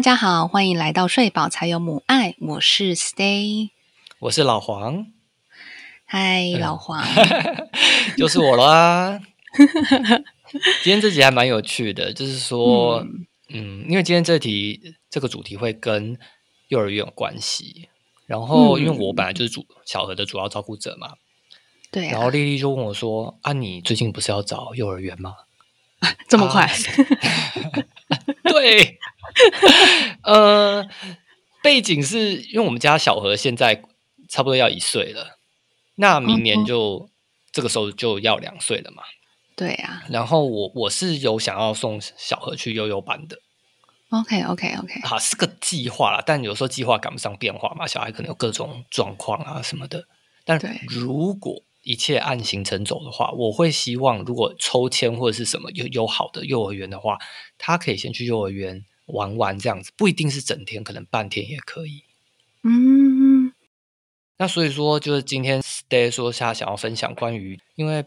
大家好，欢迎来到睡饱才有母爱，我是 Stay，我是老黄，嗨，老黄，就是我啦。今天这集还蛮有趣的，就是说，嗯，因为今天这题这个主题会跟幼儿园有关系，然后因为我本来就是主小何的主要照顾者嘛，对，然后丽丽就问我说：“啊，你最近不是要找幼儿园吗？这么快？”对，呃，背景是因为我们家小何现在差不多要一岁了，那明年就这个时候就要两岁了嘛。对呀，然后我我是有想要送小何去悠悠班的。OK OK OK，好是个计划啦，但有时候计划赶不上变化嘛，小孩可能有各种状况啊什么的。但如果一切按行程走的话，我会希望如果抽签或者是什么有有好的幼儿园的话，他可以先去幼儿园玩玩这样子，不一定是整天，可能半天也可以。嗯，那所以说就是今天 Stay 说他想要分享关于因为。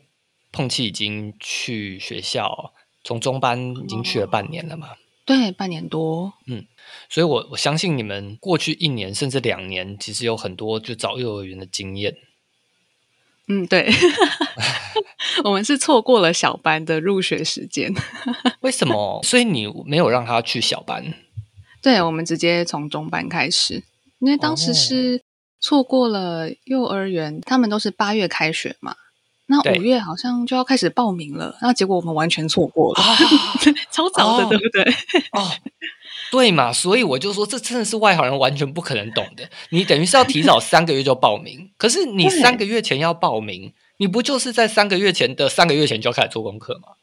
碰气已经去学校，从中班已经去了半年了嘛？对，半年多。嗯，所以我我相信你们过去一年甚至两年，其实有很多就找幼儿园的经验。嗯，对，我们是错过了小班的入学时间。为什么？所以你没有让他去小班？对，我们直接从中班开始，因为当时是错过了幼儿园，他们都是八月开学嘛。那五月好像就要开始报名了，那结果我们完全错过了，超早的，对不对？哦，对嘛，所以我就说，这真的是外行人完全不可能懂的。你等于是要提早三个月就报名，可是你三个月前要报名，你不就是在三个月前的三个月前就要开始做功课吗？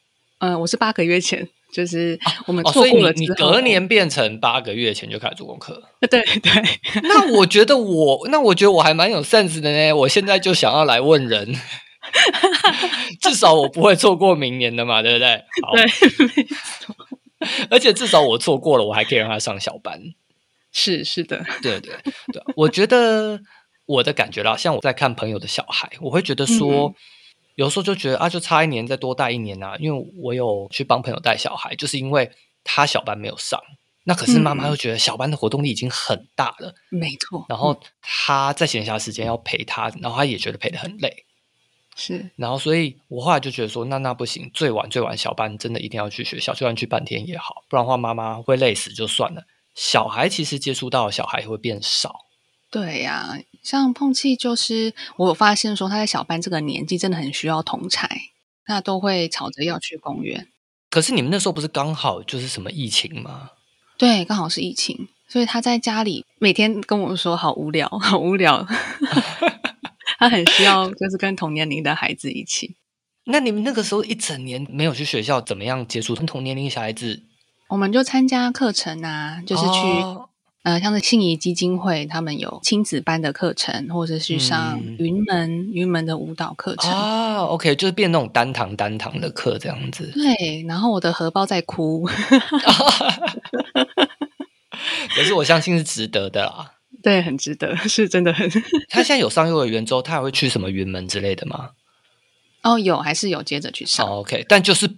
嗯，我是八个月前，就是我们错过了，你隔年变成八个月前就开始做功课。对 对，那我觉得我，那我觉得我还蛮有 sense 的呢。我现在就想要来问人。至少我不会错过明年的嘛，对不对？对，而且至少我错过了，我还可以让他上小班。是是的，对对对。我觉得我的感觉啦，像我在看朋友的小孩，我会觉得说，有时候就觉得啊，就差一年再多带一年啊。因为我有去帮朋友带小孩，就是因为他小班没有上，那可是妈妈又觉得小班的活动力已经很大了，没错。然后他在闲暇时间要陪他，然后他也觉得陪的很累。是，然后所以我后来就觉得说，那那不行，最晚最晚小班真的一定要去学校，就算去半天也好，不然的话妈妈会累死就算了。小孩其实接触到小孩会变少。对呀，像碰气就是我有发现说他在小班这个年纪真的很需要同才，那都会吵着要去公园。可是你们那时候不是刚好就是什么疫情吗？对，刚好是疫情，所以他在家里每天跟我说好无聊，好无聊。他很需要，就是跟同年龄的孩子一起。那你们那个时候一整年没有去学校，怎么样接触跟同年龄小孩子？我们就参加课程啊，就是去呃，像是信宜基金会，他们有亲子班的课程，或者是上云门云门的舞蹈课程啊。OK，就是变那种单堂单堂的课这样子。对，然后我的荷包在哭，可是我相信是值得的啦。对，很值得，是真的很。他现在有上幼儿园之后，他还会去什么云门之类的吗？哦，有，还是有接着去上。OK，但就是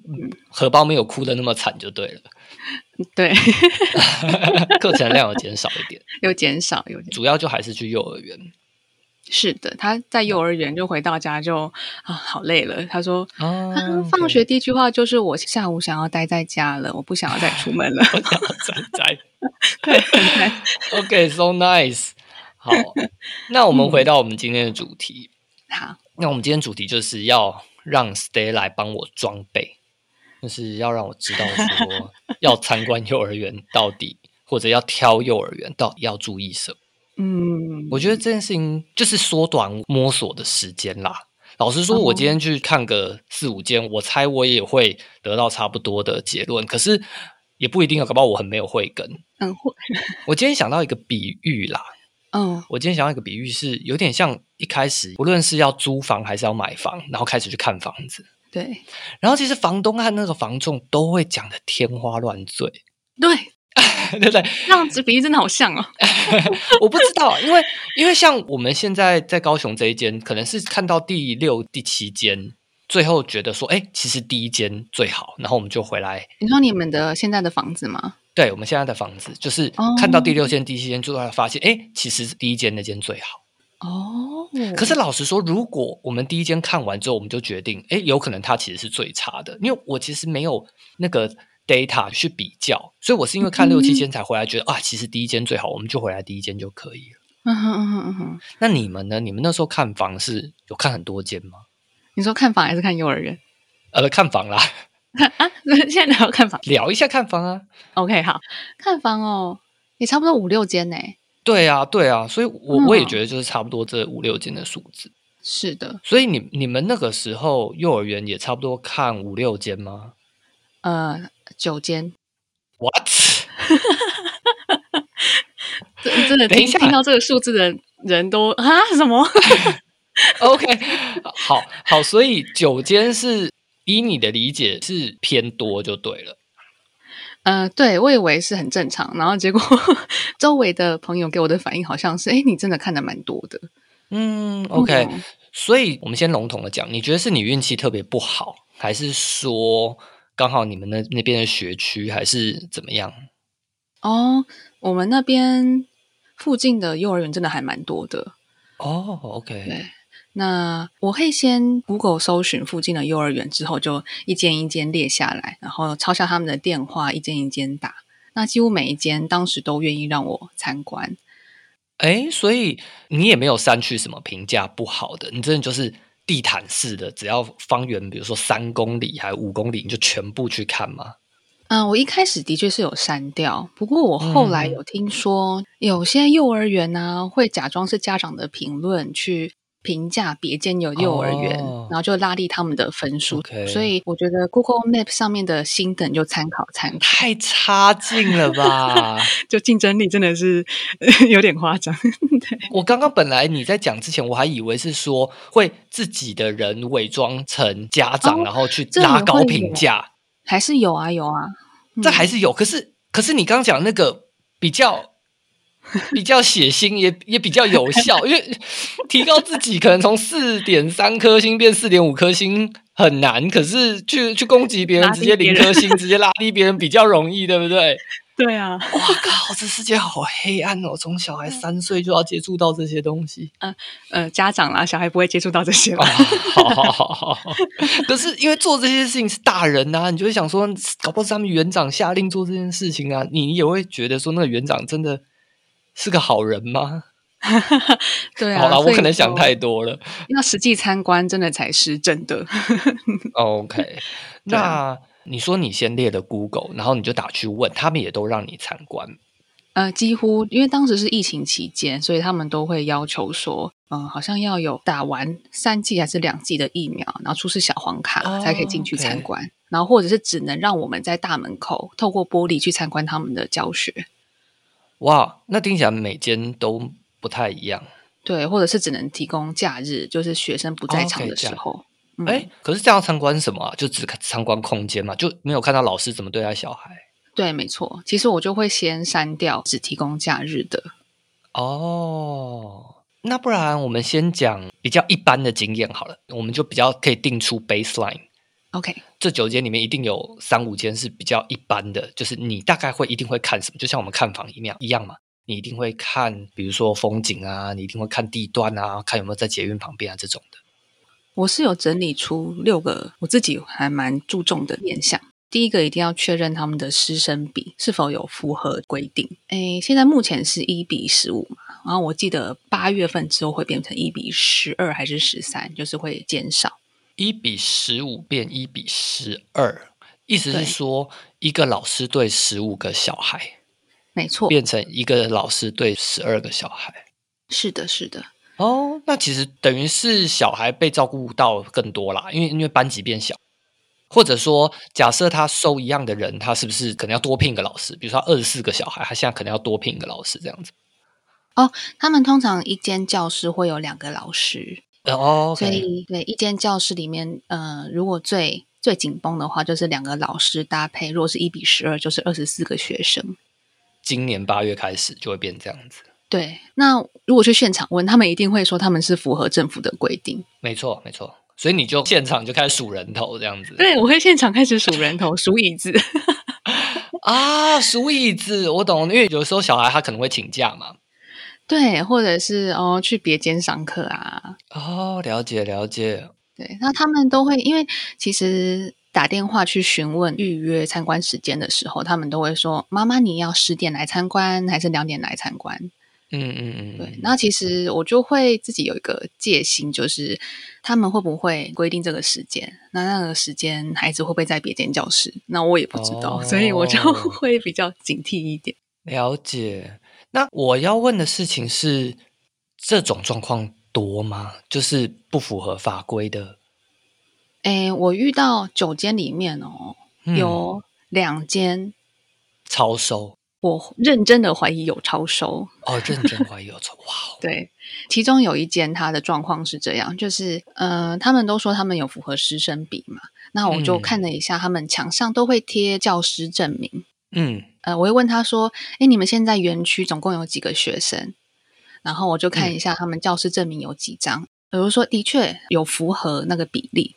荷包没有哭的那么惨就对了。对 课程量有减少一点，有减少，有主要就还是去幼儿园。是的，他在幼儿园就回到家就啊，好累了。他说：“他放学第一句话就是我下午想要待在家了，我不想要再出门了。”我想要宅宅。对，OK，so nice。好，那我们回到我们今天的主题。好，那我们今天主题就是要让 Stay 来帮我装备，就是要让我知道说 要参观幼儿园到底，或者要挑幼儿园到底要注意什么。嗯，我觉得这件事情就是缩短摸索的时间啦。老实说，我今天去看个四五间，我猜我也会得到差不多的结论。可是也不一定啊，搞不好我很没有慧根。嗯，会。我今天想到一个比喻啦。嗯，我今天想到一个比喻是有点像一开始，无论是要租房还是要买房，然后开始去看房子。对。然后其实房东和那个房仲都会讲的天花乱坠。对。对不对？那样子比喻真的好像哦。我不知道，因为因为像我们现在在高雄这一间，可能是看到第六、第七间，最后觉得说，哎，其实第一间最好，然后我们就回来。你说你们的现在的房子吗？对，我们现在的房子就是看到第六间、第七间，最后发现，哎，其实第一间那间最好。哦。可是老实说，如果我们第一间看完之后，我们就决定，哎，有可能它其实是最差的，因为我其实没有那个 data 去比较，所以我是因为看六七间才回来，觉得啊，其实第一间最好，我们就回来第一间就可以了。嗯哼嗯哼嗯哼。那你们呢？你们那时候看房是有看很多间吗？你说看房还是看幼儿园？呃，看房啦。啊，现在聊看房，聊一下看房啊。OK，好看房哦，也差不多五六间呢。对啊，对啊，所以我我也觉得就是差不多这五六间的数字。是的，所以你你们那个时候幼儿园也差不多看五六间吗？呃，九间。What？真的，听听到这个数字的人都啊什么？OK，好好，所以九间是。依你的理解是偏多就对了，呃，对我以为是很正常，然后结果 周围的朋友给我的反应好像是，哎，你真的看的蛮多的，嗯，OK，所以我们先笼统的讲，你觉得是你运气特别不好，还是说刚好你们那那边的学区还是怎么样？哦，我们那边附近的幼儿园真的还蛮多的，哦，OK，对。那我会先 Google 搜寻附近的幼儿园，之后就一间一间列下来，然后抄下他们的电话，一间一间打。那几乎每一间当时都愿意让我参观。哎，所以你也没有删去什么评价不好的，你真的就是地毯式的，只要方圆比如说三公里还五公里，你就全部去看吗？嗯，我一开始的确是有删掉，不过我后来有听说有些幼儿园呢会假装是家长的评论去。评价别间有幼儿园，然后就拉低他们的分数，所以我觉得 Google Map 上面的星等就参考参考，太差劲了吧？就竞争力真的是 有点夸张。对我刚刚本来你在讲之前，我还以为是说会自己的人伪装成家长，然后去拉高评价，还是有啊有啊，这还是有。可是可是你刚刚讲那个比较。比较血腥，也也比较有效，因为提高自己可能从四点三颗星变四点五颗星很难，可是去去攻击别人，直接零颗星，直接拉低别人比较容易，对不对？对啊！哇靠，这世界好黑暗哦！从小孩三岁就要接触到这些东西，嗯呃，家长啦，小孩不会接触到这些吧？好好好好，可是因为做这些事情是大人呐，你就会想说，搞不好是他们园长下令做这件事情啊，你也会觉得说，那个园长真的。是个好人吗？对啊，我可能想太多了。要实际参观，真的才是真的。OK，那你说你先列了 Google，然后你就打去问他们，也都让你参观。呃，几乎因为当时是疫情期间，所以他们都会要求说，嗯，好像要有打完三剂还是两剂的疫苗，然后出示小黄卡才可以进去参观，然后或者是只能让我们在大门口透过玻璃去参观他们的教学。哇，那听起来每间都不太一样。对，或者是只能提供假日，就是学生不在场的时候。哎，可是这样参观什么？就只参观空间嘛，就没有看到老师怎么对待小孩。对，没错。其实我就会先删掉只提供假日的。哦，那不然我们先讲比较一般的经验好了，我们就比较可以定出 baseline。OK，这九间里面一定有三五间是比较一般的，就是你大概会一定会看什么？就像我们看房一样一样嘛，你一定会看，比如说风景啊，你一定会看地段啊，看有没有在捷运旁边啊这种的。我是有整理出六个我自己还蛮注重的面向。第一个一定要确认他们的师生比是否有符合规定。诶，现在目前是一比十五嘛，然后我记得八月份之后会变成一比十二还是十三，就是会减少。一比十五变一比十二，意思是说一个老师对十五个小孩，没错，变成一个老师对十二个小孩。是的，是的。哦，那其实等于是小孩被照顾到更多啦，因为因为班级变小，或者说假设他收一样的人，他是不是可能要多聘一个老师？比如说二十四个小孩，他现在可能要多聘一个老师这样子。哦，他们通常一间教室会有两个老师。哦，所以对一间教室里面，呃，如果最最紧绷的话，就是两个老师搭配；如果是一比十二，就是二十四个学生。今年八月开始就会变这样子。对，那如果去现场问他们，一定会说他们是符合政府的规定。没错，没错。所以你就现场就开始数人头这样子。对，我会现场开始数人头，数椅子。啊，数椅子，我懂，因为有时候小孩他可能会请假嘛。对，或者是哦去别间上课啊。哦，了解了解。对，那他们都会，因为其实打电话去询问预约参观时间的时候，他们都会说：“妈妈，你要十点来参观，还是两点来参观？”嗯嗯嗯，对。那其实我就会自己有一个戒心，就是他们会不会规定这个时间？那那个时间孩子会不会在别间教室？那我也不知道，所以我就会比较警惕一点。了解。那我要问的事情是，这种状况多吗？就是不符合法规的。哎，我遇到九间里面哦，有两间超收。我认真的怀疑有超收哦，认真怀疑有超哇！对，其中有一间他的状况是这样，就是呃，他们都说他们有符合师生比嘛，那我就看了一下，他们墙上都会贴教师证明。嗯，呃，我会问他说：“哎，你们现在园区总共有几个学生？”然后我就看一下他们教师证明有几张，比如说的确有符合那个比例。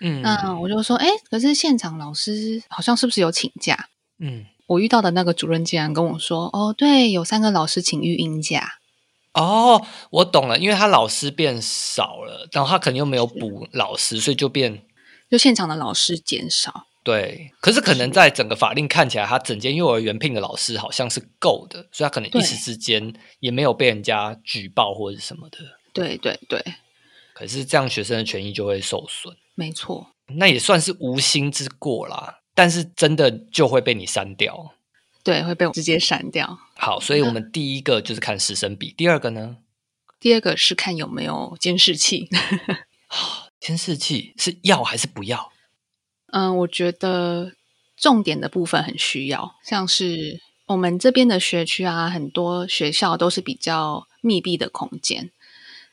嗯，那我就说：“哎，可是现场老师好像是不是有请假？”嗯。我遇到的那个主任竟然跟我说：“哦，对，有三个老师请育婴假。”哦，我懂了，因为他老师变少了，然后他可能又没有补老师，所以就变就现场的老师减少。对，可是可能在整个法令看起来，他整间幼儿园聘的老师好像是够的，所以他可能一时之间也没有被人家举报或者什么的。对对对。可是这样学生的权益就会受损。没错。那也算是无心之过啦。但是真的就会被你删掉，对，会被我直接删掉。好，所以我们第一个就是看师生比，第二个呢？第二个是看有没有监视器。监视器是要还是不要？嗯，我觉得重点的部分很需要，像是我们这边的学区啊，很多学校都是比较密闭的空间。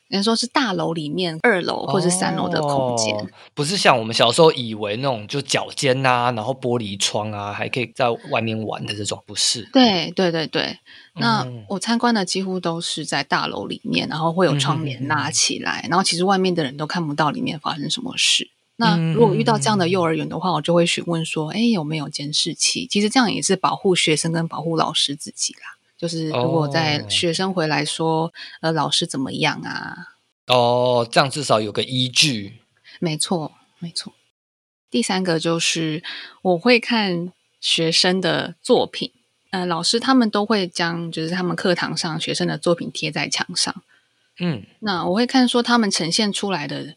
人说是大楼里面二楼或者三楼的空间，不是像我们小时候以为那种就脚尖呐，然后玻璃窗啊，还可以在外面玩的这种，不是？对对对对。那我参观的几乎都是在大楼里面，然后会有窗帘拉起来，然后其实外面的人都看不到里面发生什么事。那如果遇到这样的幼儿园的话，我就会询问说：“哎，有没有监视器？”其实这样也是保护学生跟保护老师自己啦。就是如果在学生回来说，呃，老师怎么样啊？哦，这样至少有个依据。没错，没错。第三个就是我会看学生的作品，呃，老师他们都会将就是他们课堂上学生的作品贴在墙上。嗯，那我会看说他们呈现出来的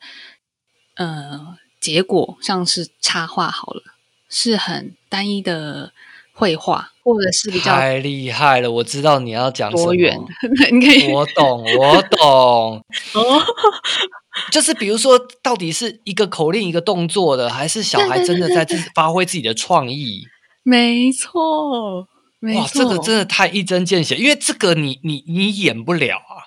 呃结果，像是插画好了，是很单一的。绘画或者是比较太厉害了，我知道你要讲多远，你可以，我懂，我懂，哦，就是比如说，到底是一个口令一个动作的，还是小孩真的在自发挥自己的创意？没错，哇，这个真的太一针见血，因为这个你你你演不了啊，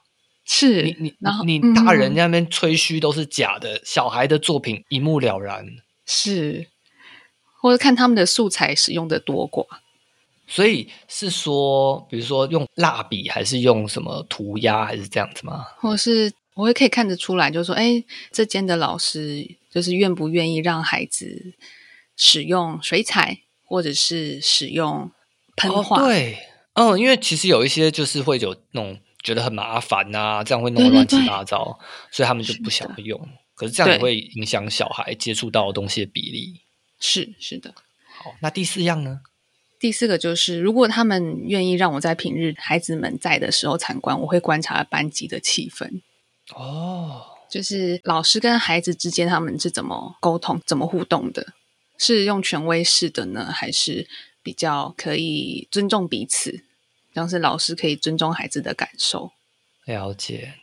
是你你然后你大人那边吹嘘都是假的，小孩的作品一目了然，是。或者看他们的素材使用的多寡，所以是说，比如说用蜡笔，还是用什么涂鸦，还是这样子吗？或是我也可以看得出来，就是说，哎，这间的老师就是愿不愿意让孩子使用水彩，或者是使用喷画？对，嗯，因为其实有一些就是会有那种觉得很麻烦呐，这样会弄得乱七八糟，所以他们就不想用。可是这样也会影响小孩接触到的东西的比例。是是的，好，那第四样呢？第四个就是，如果他们愿意让我在平日孩子们在的时候参观，我会观察班级的气氛。哦，就是老师跟孩子之间他们是怎么沟通、怎么互动的？是用权威式的呢，还是比较可以尊重彼此？像是老师可以尊重孩子的感受。了解。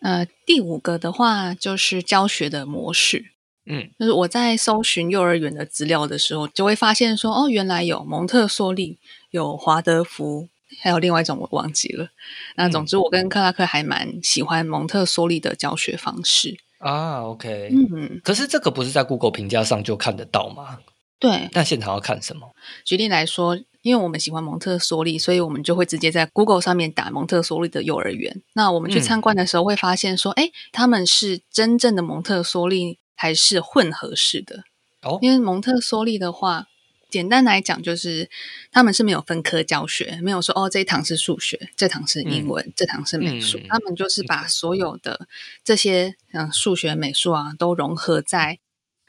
呃，第五个的话就是教学的模式。嗯，就是我在搜寻幼儿园的资料的时候，就会发现说，哦，原来有蒙特梭利，有华德福，还有另外一种我忘记了。那总之，我跟克拉克还蛮喜欢蒙特梭利的教学方式啊。OK，嗯，可是这个不是在 Google 评价上就看得到吗？对，那现场要看什么？举例来说，因为我们喜欢蒙特梭利，所以我们就会直接在 Google 上面打蒙特梭利的幼儿园。那我们去参观的时候，会发现说，哎，他们是真正的蒙特梭利。还是混合式的哦，因为蒙特梭利的话，简单来讲，就是他们是没有分科教学，没有说哦，这一堂是数学，这堂是英文，这堂是美术。他们就是把所有的这些嗯数学、美术啊，都融合在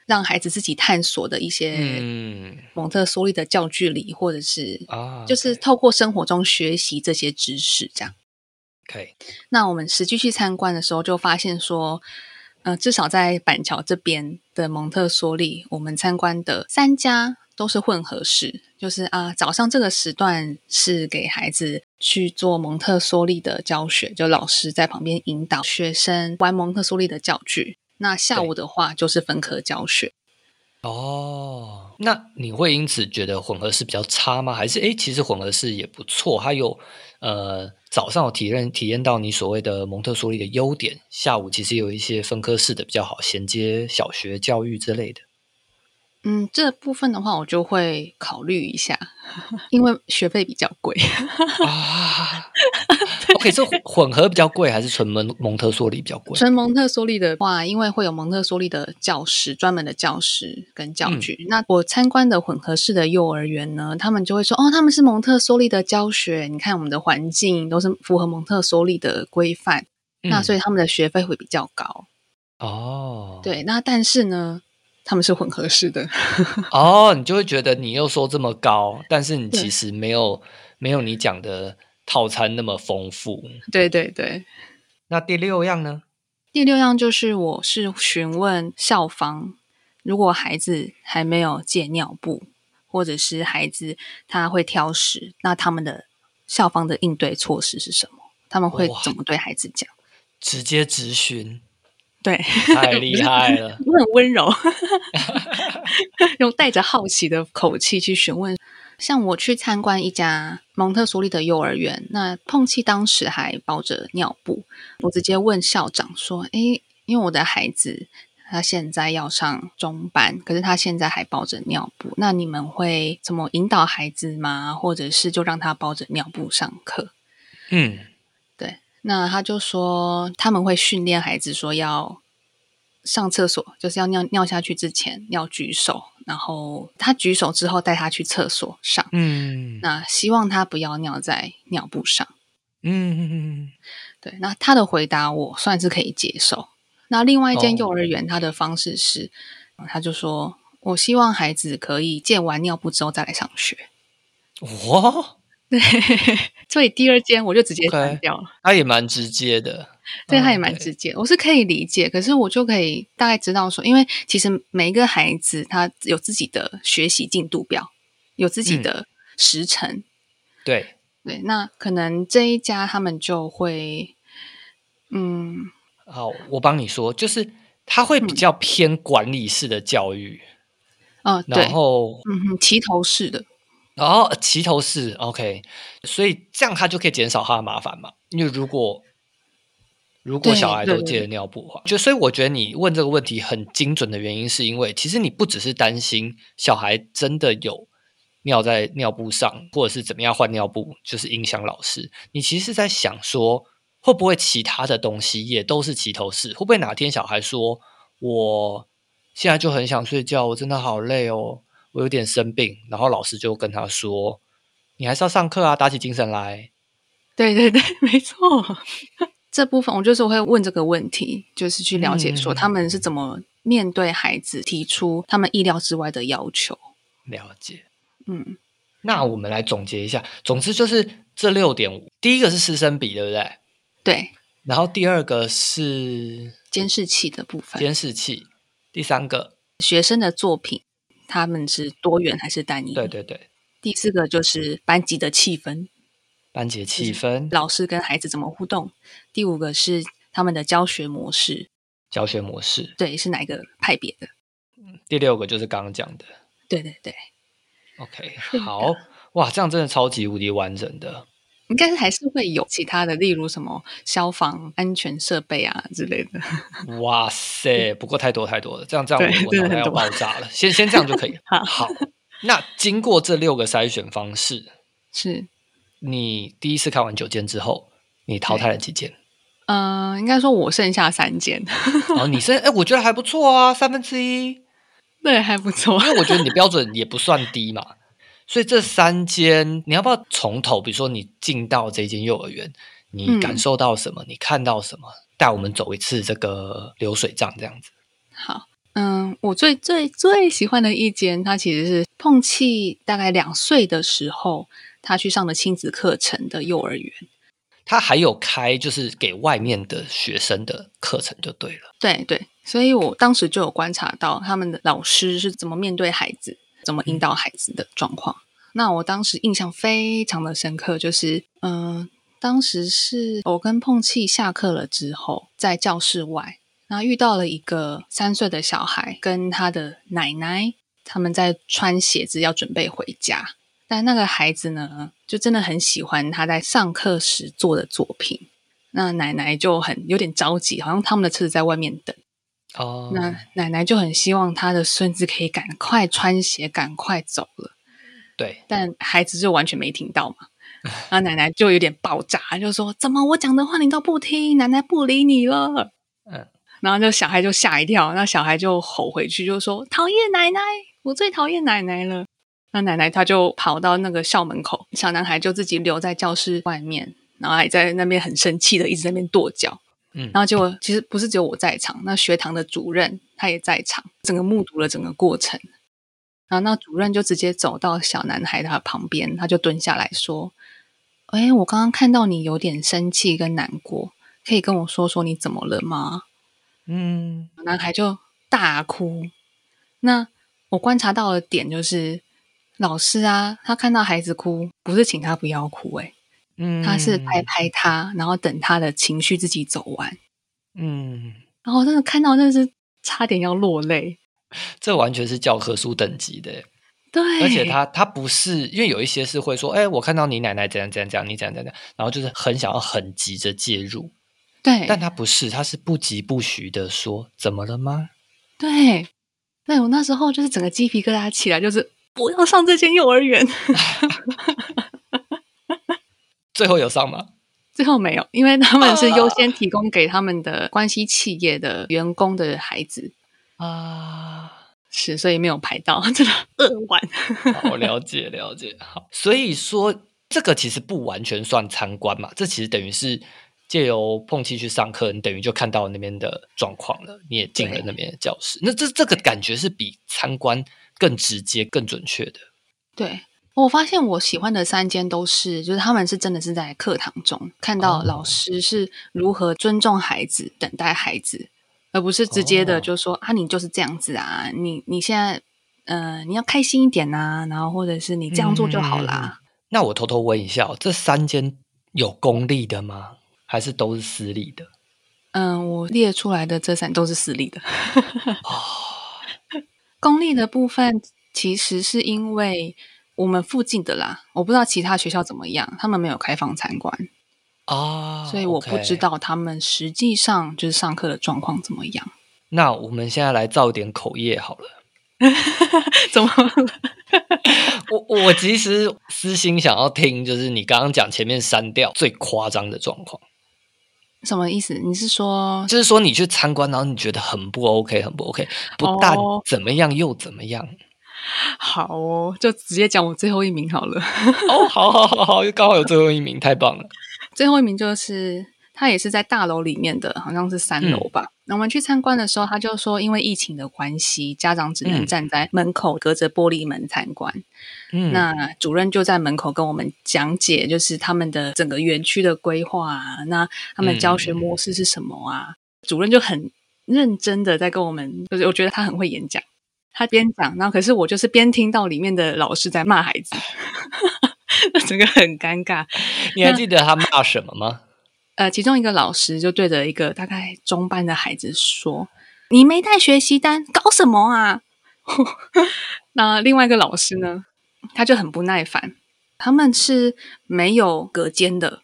让孩子自己探索的一些蒙特梭利的教具里，或者是啊，就是透过生活中学习这些知识，这样。可以。那我们实际去参观的时候，就发现说。呃，至少在板桥这边的蒙特梭利，我们参观的三家都是混合式，就是啊，早上这个时段是给孩子去做蒙特梭利的教学，就老师在旁边引导学生玩蒙特梭利的教具。那下午的话就是分科教学。哦，那你会因此觉得混合式比较差吗？还是诶，其实混合式也不错，还有呃。早上有体验体验到你所谓的蒙特梭利的优点，下午其实有一些分科式的比较好衔接小学教育之类的。嗯，这部分的话，我就会考虑一下，因为学费比较贵啊。OK，这混合比较贵，还是纯蒙蒙特梭利比较贵？纯蒙特梭利的话，因为会有蒙特梭利的教室、专门的教室跟教具。那我参观的混合式的幼儿园呢，他们就会说：“哦，他们是蒙特梭利的教学，你看我们的环境都是符合蒙特梭利的规范。”那所以他们的学费会比较高。哦，对，那但是呢？他们是混合式的 哦，你就会觉得你又说这么高，但是你其实没有没有你讲的套餐那么丰富。对对对。那第六样呢？第六样就是我是询问校方，如果孩子还没有戒尿布，或者是孩子他会挑食，那他们的校方的应对措施是什么？他们会怎么对孩子讲？直接咨询。对，太厉害了！我很温柔，用带着好奇的口气去询问。像我去参观一家蒙特梭利的幼儿园，那碰气当时还包着尿布，我直接问校长说：“诶，因为我的孩子他现在要上中班，可是他现在还包着尿布，那你们会怎么引导孩子吗？或者是就让他包着尿布上课？”嗯。那他就说他们会训练孩子说要上厕所，就是要尿尿下去之前要举手，然后他举手之后带他去厕所上。嗯，那希望他不要尿在尿布上。嗯，对。那他的回答我算是可以接受。那另外一间幼儿园，他的方式是，他就说我希望孩子可以借完尿布之后再来上学。哇！对，所以第二间我就直接关掉了。他也蛮直接的，对，他也蛮直接，我是可以理解。可是我就可以大概知道说，因为其实每一个孩子他有自己的学习进度表，有自己的时程。对对，那可能这一家他们就会，嗯，好，我帮你说，就是他会比较偏管理式的教育，嗯，然后嗯哼，齐头式的。然后齐头式，OK，所以这样他就可以减少他的麻烦嘛。因为如果如果小孩都借了尿布的话，就所以我觉得你问这个问题很精准的原因，是因为其实你不只是担心小孩真的有尿在尿布上，或者是怎么样换尿布，就是影响老师。你其实是在想说，会不会其他的东西也都是齐头式？会不会哪天小孩说，我现在就很想睡觉，我真的好累哦。我有点生病，然后老师就跟他说：“你还是要上课啊，打起精神来。”对对对，没错。这部分我就是会问这个问题，就是去了解说他们是怎么面对孩子提出他们意料之外的要求。了解。嗯，那我们来总结一下。总之就是这六点：第一个是师生比，对不对？对。然后第二个是监视器的部分。监视器。第三个，学生的作品。他们是多元还是单一？对对对。第四个就是班级的气氛，班级气氛，老师跟孩子怎么互动？第五个是他们的教学模式，教学模式，对，是哪一个派别的？第六个就是刚刚讲的，对对对。OK，好，哇，这样真的超级无敌完整的。应该是还是会有其他的，例如什么消防安全设备啊之类的。哇塞，不过太多太多了，这样这样我 脑袋要爆炸了。先先这样就可以。好，那经过这六个筛选方式，是你第一次看完九件之后，你淘汰了几件？嗯，应该说我剩下三件。哦，你剩哎，我觉得还不错啊，三分之一。对，还不错。因为我觉得你的标准也不算低嘛，所以这三间你要不要从头？比如说你进到这间幼儿园，你感受到什么？你看到什么？带我们走一次这个流水账，这样子。好，嗯，我最最最喜欢的一间，它其实是碰气大概两岁的时候，他去上的亲子课程的幼儿园。他还有开就是给外面的学生的课程，就对了。对对，所以我当时就有观察到他们的老师是怎么面对孩子，怎么引导孩子的状况。那我当时印象非常的深刻，就是嗯，当时是我跟碰气下课了之后，在教室外，然后遇到了一个三岁的小孩跟他的奶奶，他们在穿鞋子要准备回家。但那个孩子呢，就真的很喜欢他在上课时做的作品。那奶奶就很有点着急，好像他们的车子在外面等。哦，那奶奶就很希望他的孙子可以赶快穿鞋，赶快走了。对，但孩子就完全没听到嘛。那奶奶就有点爆炸，就说：“怎么我讲的话你都不听？奶奶不理你了。”嗯，然后就小孩就吓一跳，那小孩就吼回去，就说：“讨厌奶奶，我最讨厌奶奶了。”那奶奶她就跑到那个校门口，小男孩就自己留在教室外面，然后还在那边很生气的一直在那边跺脚。嗯，然后结果其实不是只有我在场，那学堂的主任他也在场，整个目睹了整个过程。然后那主任就直接走到小男孩的旁边，他就蹲下来说：“哎，我刚刚看到你有点生气跟难过，可以跟我说说你怎么了吗？”嗯，男孩就大哭。那我观察到的点就是。老师啊，他看到孩子哭，不是请他不要哭，哎，嗯，他是拍拍他，然后等他的情绪自己走完，嗯，然后真的看到真的是差点要落泪，这完全是教科书等级的，对，而且他他不是，因为有一些是会说，哎，我看到你奶奶怎样怎样怎样，你怎样怎样，然后就是很想要很急着介入，对，但他不是，他是不疾不徐的说，怎么了吗？对，那我那时候就是整个鸡皮疙瘩起来，就是。不要上这间幼儿园。最后有上吗？最后没有，因为他们是优先提供给他们的关系企业的员工的孩子啊，是所以没有排到，真的二万。我了解了解，好，所以说这个其实不完全算参观嘛，这其实等于是借由碰气去上课，你等于就看到那边的状况了，你也进了那边的教室，那这这个感觉是比参观。更直接、更准确的。对我发现，我喜欢的三间都是，就是他们是真的是在课堂中看到老师是如何尊重孩子、等待孩子，而不是直接的就说啊，你就是这样子啊，你你现在呃，你要开心一点呐，然后或者是你这样做就好啦。那我偷偷问一下，这三间有公立的吗？还是都是私立的？嗯，我列出来的这三都是私立的。哦 公立的部分其实是因为我们附近的啦，我不知道其他学校怎么样，他们没有开放参观啊，所以我不知道他们实际上就是上课的状况怎么样。那我们现在来造点口业好了，怎么？我我其实私心想要听，就是你刚刚讲前面删掉最夸张的状况。什么意思？你是说，就是说你去参观，然后你觉得很不 OK，很不 OK，不但怎么样又怎么样？好哦，就直接讲我最后一名好了。哦，好好好好，又刚好有最后一名，太棒了。最后一名就是。他也是在大楼里面的，好像是三楼吧。那我们去参观的时候，他就说，因为疫情的关系，家长只能站在门口，隔着玻璃门参观。嗯，那主任就在门口跟我们讲解，就是他们的整个园区的规划啊，那他们教学模式是什么啊？主任就很认真的在跟我们，就是我觉得他很会演讲，他边讲，然后可是我就是边听到里面的老师在骂孩子，整个很尴尬。你还记得他骂什么吗？呃，其中一个老师就对着一个大概中班的孩子说：“你没带学习单，搞什么啊？” 那另外一个老师呢，他就很不耐烦。他们是没有隔间的，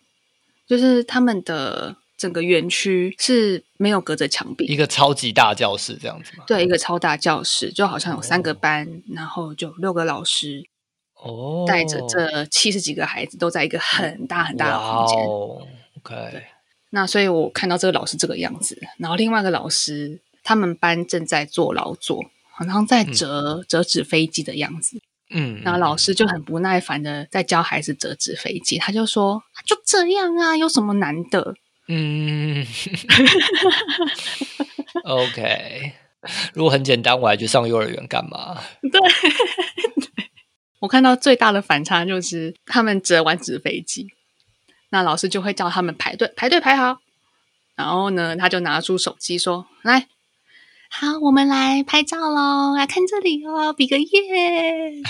就是他们的整个园区是没有隔着墙壁，一个超级大教室这样子吗？对，一个超大教室，就好像有三个班，然后就六个老师哦，带着这七十几个孩子都在一个很大很大的空间。哦、OK，，那所以我看到这个老师这个样子，然后另外一个老师他们班正在做劳作，好像在折折纸飞机的样子。嗯，然后老师就很不耐烦的在教孩子折纸飞机，他就说：“就这样啊，有什么难的？”嗯，OK。如果很简单，我还去上幼儿园干嘛？对，我看到最大的反差就是他们折完纸飞机，那老师就会叫他们排队，排队排好。然后呢，他就拿出手机说：“来，好，我们来拍照喽，来看这里哦，比个耶。”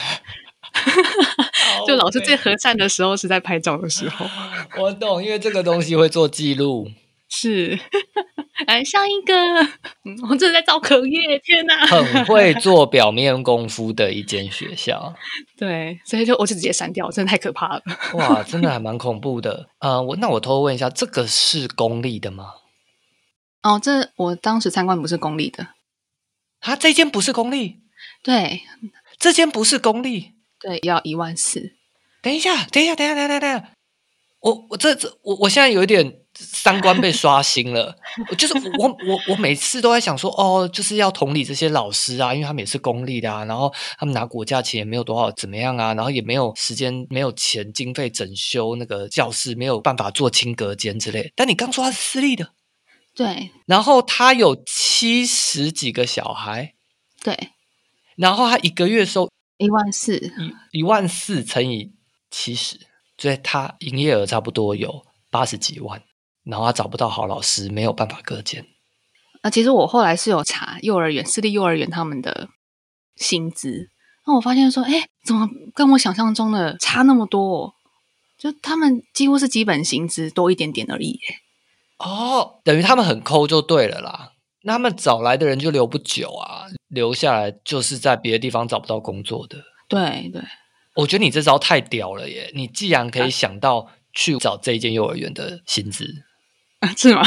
就老师最和善的时候是在拍照的时候。我懂，因为这个东西会做记录。是，来上一个，我这是在造口业，天哪！很会做表面功夫的一间学校。对，所以就我就直接删掉，真的太可怕了。哇，真的还蛮恐怖的。呃，我那我偷偷问一下，这个是公立的吗？哦，这我当时参观不是公立的。啊，这间不是公立？对，这间不是公立。对，要一万四。等一下，等一下，等一下，等一下，等一下。我我这这我我现在有一点三观被刷新了。就是我我我每次都在想说，哦，就是要同理这些老师啊，因为他们也是公立的啊，然后他们拿国家钱也没有多少，怎么样啊？然后也没有时间，没有钱经费整修那个教室，没有办法做清隔间之类。但你刚说他是私立的，对，然后他有七十几个小孩，对，然后他一个月收。一万四，一一万四乘以七十，所以他营业额差不多有八十几万。然后他找不到好老师，没有办法割间。那其实我后来是有查幼儿园私立幼儿园他们的薪资，那我发现说，哎，怎么跟我想象中的差那么多？就他们几乎是基本薪资多一点点而已。哦，等于他们很抠就对了啦。那他们找来的人就留不久啊，留下来就是在别的地方找不到工作的。对对，我觉得你这招太屌了耶！你既然可以想到去找这一间幼儿园的薪资啊，是吗？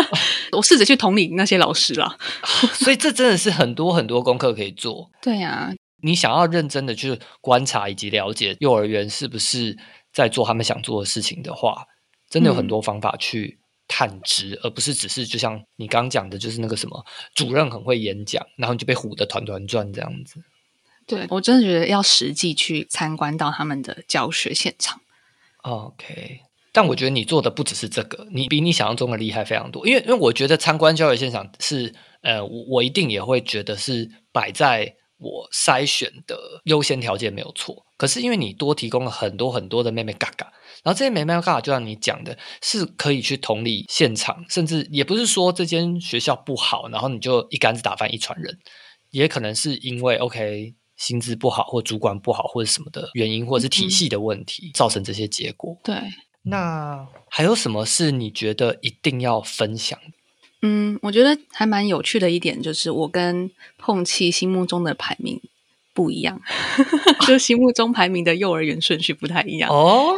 我试着去同理那些老师啦，所以这真的是很多很多功课可以做。对呀，你想要认真的去观察以及了解幼儿园是不是在做他们想做的事情的话，真的有很多方法去。探知，而不是只是就像你刚讲的，就是那个什么主任很会演讲，然后你就被唬得团团转这样子。对我真的觉得要实际去参观到他们的教学现场。OK，但我觉得你做的不只是这个，你比你想象中的厉害非常多。因为因为我觉得参观教学现场是呃，我我一定也会觉得是摆在我筛选的优先条件没有错。可是因为你多提供了很多很多的妹妹嘎嘎。然后这些妹妹嘎嘎，就像你讲的，是可以去同理现场，甚至也不是说这间学校不好，然后你就一竿子打翻一船人，也可能是因为 OK 薪资不好，或主管不好，或者什么的原因，或者是体系的问题，造成这些结果。对，那还有什么是你觉得一定要分享？嗯，我觉得还蛮有趣的一点就是，我跟碰气心目中的排名不一样，就心目中排名的幼儿园顺序不太一样哦。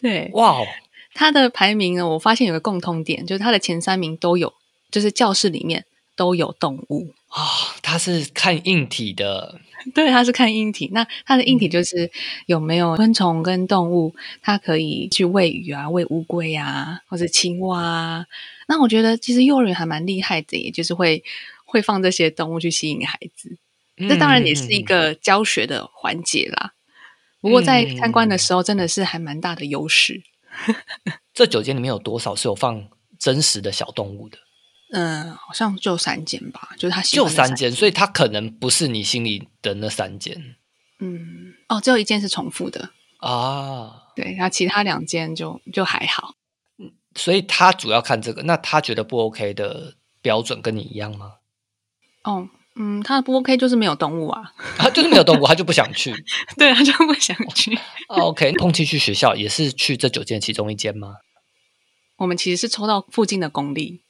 对，哇哦，他的排名呢？我发现有个共通点，就是他的前三名都有，就是教室里面都有动物啊。他是看硬体的，对，他是看硬体。那他的硬体就是有没有昆虫跟动物，他可以去喂鱼啊，喂乌龟啊，或者青蛙啊。那我觉得其实幼儿园还蛮厉害的，也就是会会放这些动物去吸引孩子。这当然也是一个教学的环节啦。不过在参观的时候，真的是还蛮大的优势。这九间里面有多少是有放真实的小动物的？嗯，好像就三间吧，就是他就三间，所以他可能不是你心里的那三间。嗯，哦，只有一件是重复的啊。对，然后其他两间就就还好。嗯，所以他主要看这个，那他觉得不 OK 的标准跟你一样吗？哦。嗯，他不 OK，就是没有动物啊，他 就是没有动物，他就不想去，对，他就不想去。OK，空气去学校也是去这九间其中一间吗？我们其实是抽到附近的公立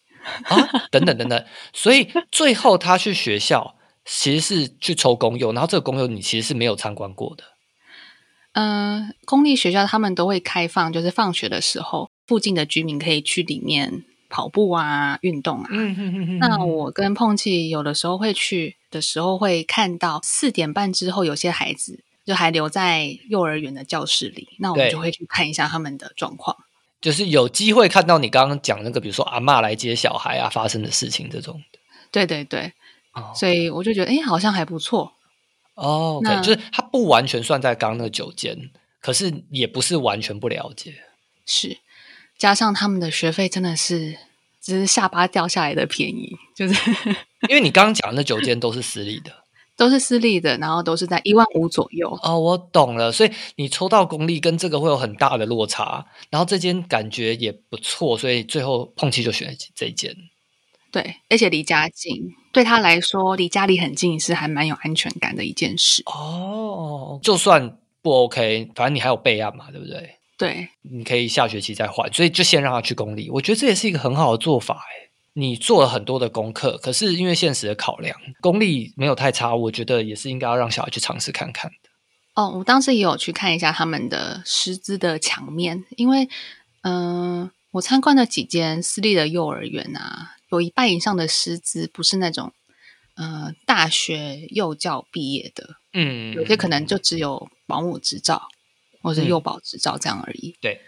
啊，等等等等，所以最后他去学校其实是去抽公幼，然后这个公幼你其实是没有参观过的。嗯，公立学校他们都会开放，就是放学的时候，附近的居民可以去里面。跑步啊，运动啊。嗯嗯嗯那我跟碰气有的时候会去的时候，会看到四点半之后，有些孩子就还留在幼儿园的教室里。那我们就会去看一下他们的状况。就是有机会看到你刚刚讲那个，比如说阿妈来接小孩啊，发生的事情这种。对对对，所以我就觉得，哎，好像还不错。哦，对，就是他不完全算在刚刚那个九间，可是也不是完全不了解。是，加上他们的学费真的是，只是下巴掉下来的便宜，就是因为你刚刚讲的那九间都是私立的。都是私立的，然后都是在一万五左右。哦，我懂了，所以你抽到公立跟这个会有很大的落差。然后这间感觉也不错，所以最后碰气就选这间。对，而且离家近，对他来说离家里很近是还蛮有安全感的一件事。哦，就算不 OK，反正你还有备案嘛，对不对？对，你可以下学期再换，所以就先让他去公立。我觉得这也是一个很好的做法，哎。你做了很多的功课，可是因为现实的考量，公立没有太差，我觉得也是应该要让小孩去尝试看看的。哦，我当时也有去看一下他们的师资的墙面，因为嗯，我参观了几间私立的幼儿园啊，有一半以上的师资不是那种呃大学幼教毕业的，嗯，有些可能就只有保姆执照或者幼保执照这样而已。对。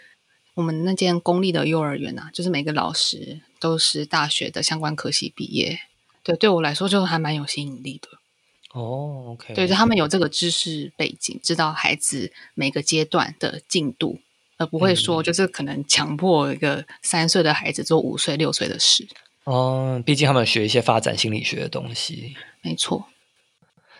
我们那间公立的幼儿园啊，就是每个老师都是大学的相关科系毕业，对，对我来说就还蛮有吸引力的。哦，OK，对，就他们有这个知识背景，知道孩子每个阶段的进度，而不会说就是可能强迫一个三岁的孩子做五岁、六岁的事。哦，毕竟他们学一些发展心理学的东西。没错。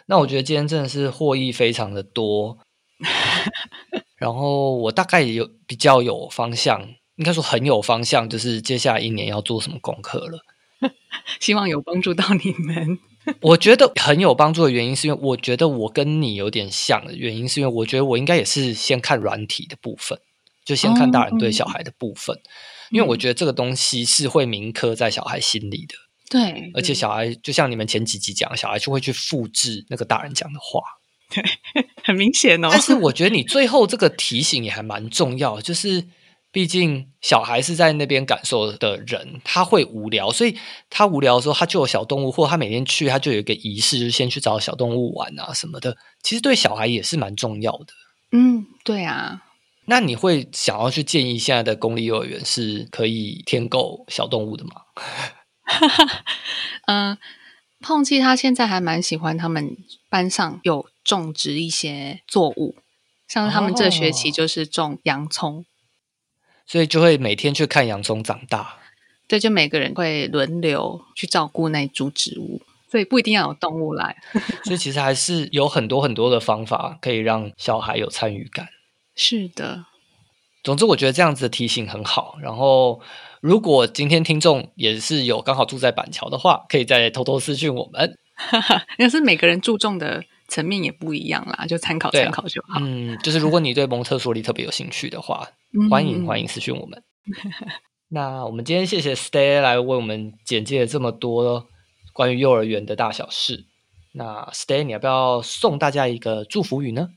那我觉得今天真的是获益非常的多。然后我大概有比较有方向，应该说很有方向，就是接下来一年要做什么功课了。希望有帮助到你们。我觉得很有帮助的原因，是因为我觉得我跟你有点像的原因，是因为我觉得我应该也是先看软体的部分，就先看大人对小孩的部分，因为我觉得这个东西是会铭刻在小孩心里的。对，而且小孩就像你们前几集讲，小孩就会去复制那个大人讲的话。对，很明显哦。但是我觉得你最后这个提醒也还蛮重要，就是毕竟小孩是在那边感受的人，他会无聊，所以他无聊的时候，他就有小动物，或他每天去，他就有一个仪式，就先去找小动物玩啊什么的。其实对小孩也是蛮重要的。嗯，对啊。那你会想要去建议现在的公立幼儿园是可以添购小动物的吗？嗯，碰气他现在还蛮喜欢他们班上有。种植一些作物，像他们这学期就是种洋葱，所以就会每天去看洋葱长大。对，就每个人会轮流去照顾那株植物，所以不一定要有动物来。所以其实还是有很多很多的方法可以让小孩有参与感。是的，总之我觉得这样子的提醒很好。然后，如果今天听众也是有刚好住在板桥的话，可以再偷偷私讯我们。那是每个人注重的。层面也不一样啦，就参考参考就好。嗯，就是如果你对蒙特梭利特别有兴趣的话，欢迎欢迎私讯我们。那我们今天谢谢 Stay 来为我们简介了这么多关于幼儿园的大小事。那 Stay，你要不要送大家一个祝福语呢？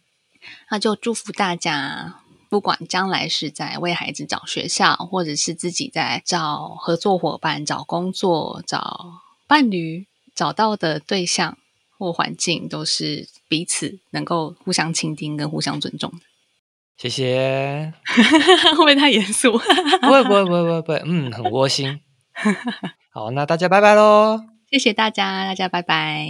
那就祝福大家，不管将来是在为孩子找学校，或者是自己在找合作伙伴、找工作、找伴侣，找到的对象。或环境都是彼此能够互相倾听跟互相尊重的。谢谢，会不会太严肃？不会不会不会不会嗯，很窝心。好，那大家拜拜喽！谢谢大家，大家拜拜。